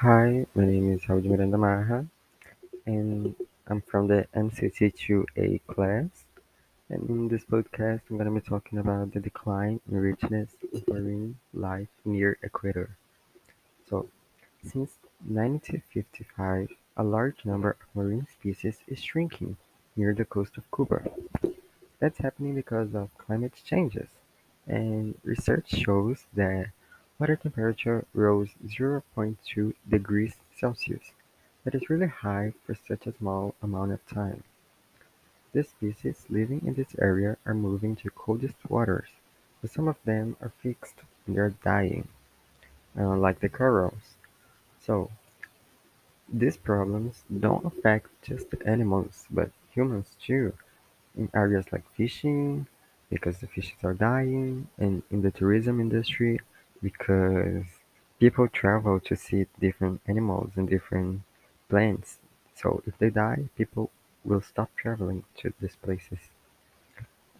Hi, my name is Raul Miranda Marra, and I'm from the MCC2A class. And in this podcast, I'm going to be talking about the decline in richness of marine life near equator. So, since 1955, a large number of marine species is shrinking near the coast of Cuba. That's happening because of climate changes, and research shows that water temperature rose zero point two degrees Celsius. That is really high for such a small amount of time. The species living in this area are moving to coldest waters, but some of them are fixed and they are dying, uh, like the corals. So, these problems don't affect just the animals, but humans too. in areas like fishing because the fishes are dying and in the tourism industry because people travel to see different animals and different plants. So if they die, people will stop traveling to these places.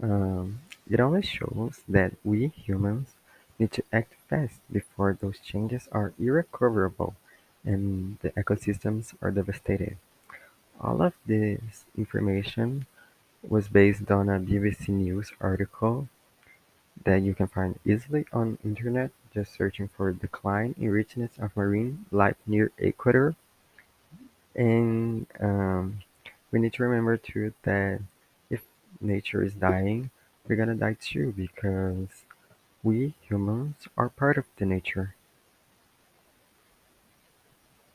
Um, it only shows that we humans need to act fast before those changes are irrecoverable and the ecosystems are devastated. All of this information was based on a BBC News article that you can find easily on internet. Just searching for decline in richness of marine life near equator. And um, we need to remember too that if nature is dying we're gonna die too because we humans are part of the nature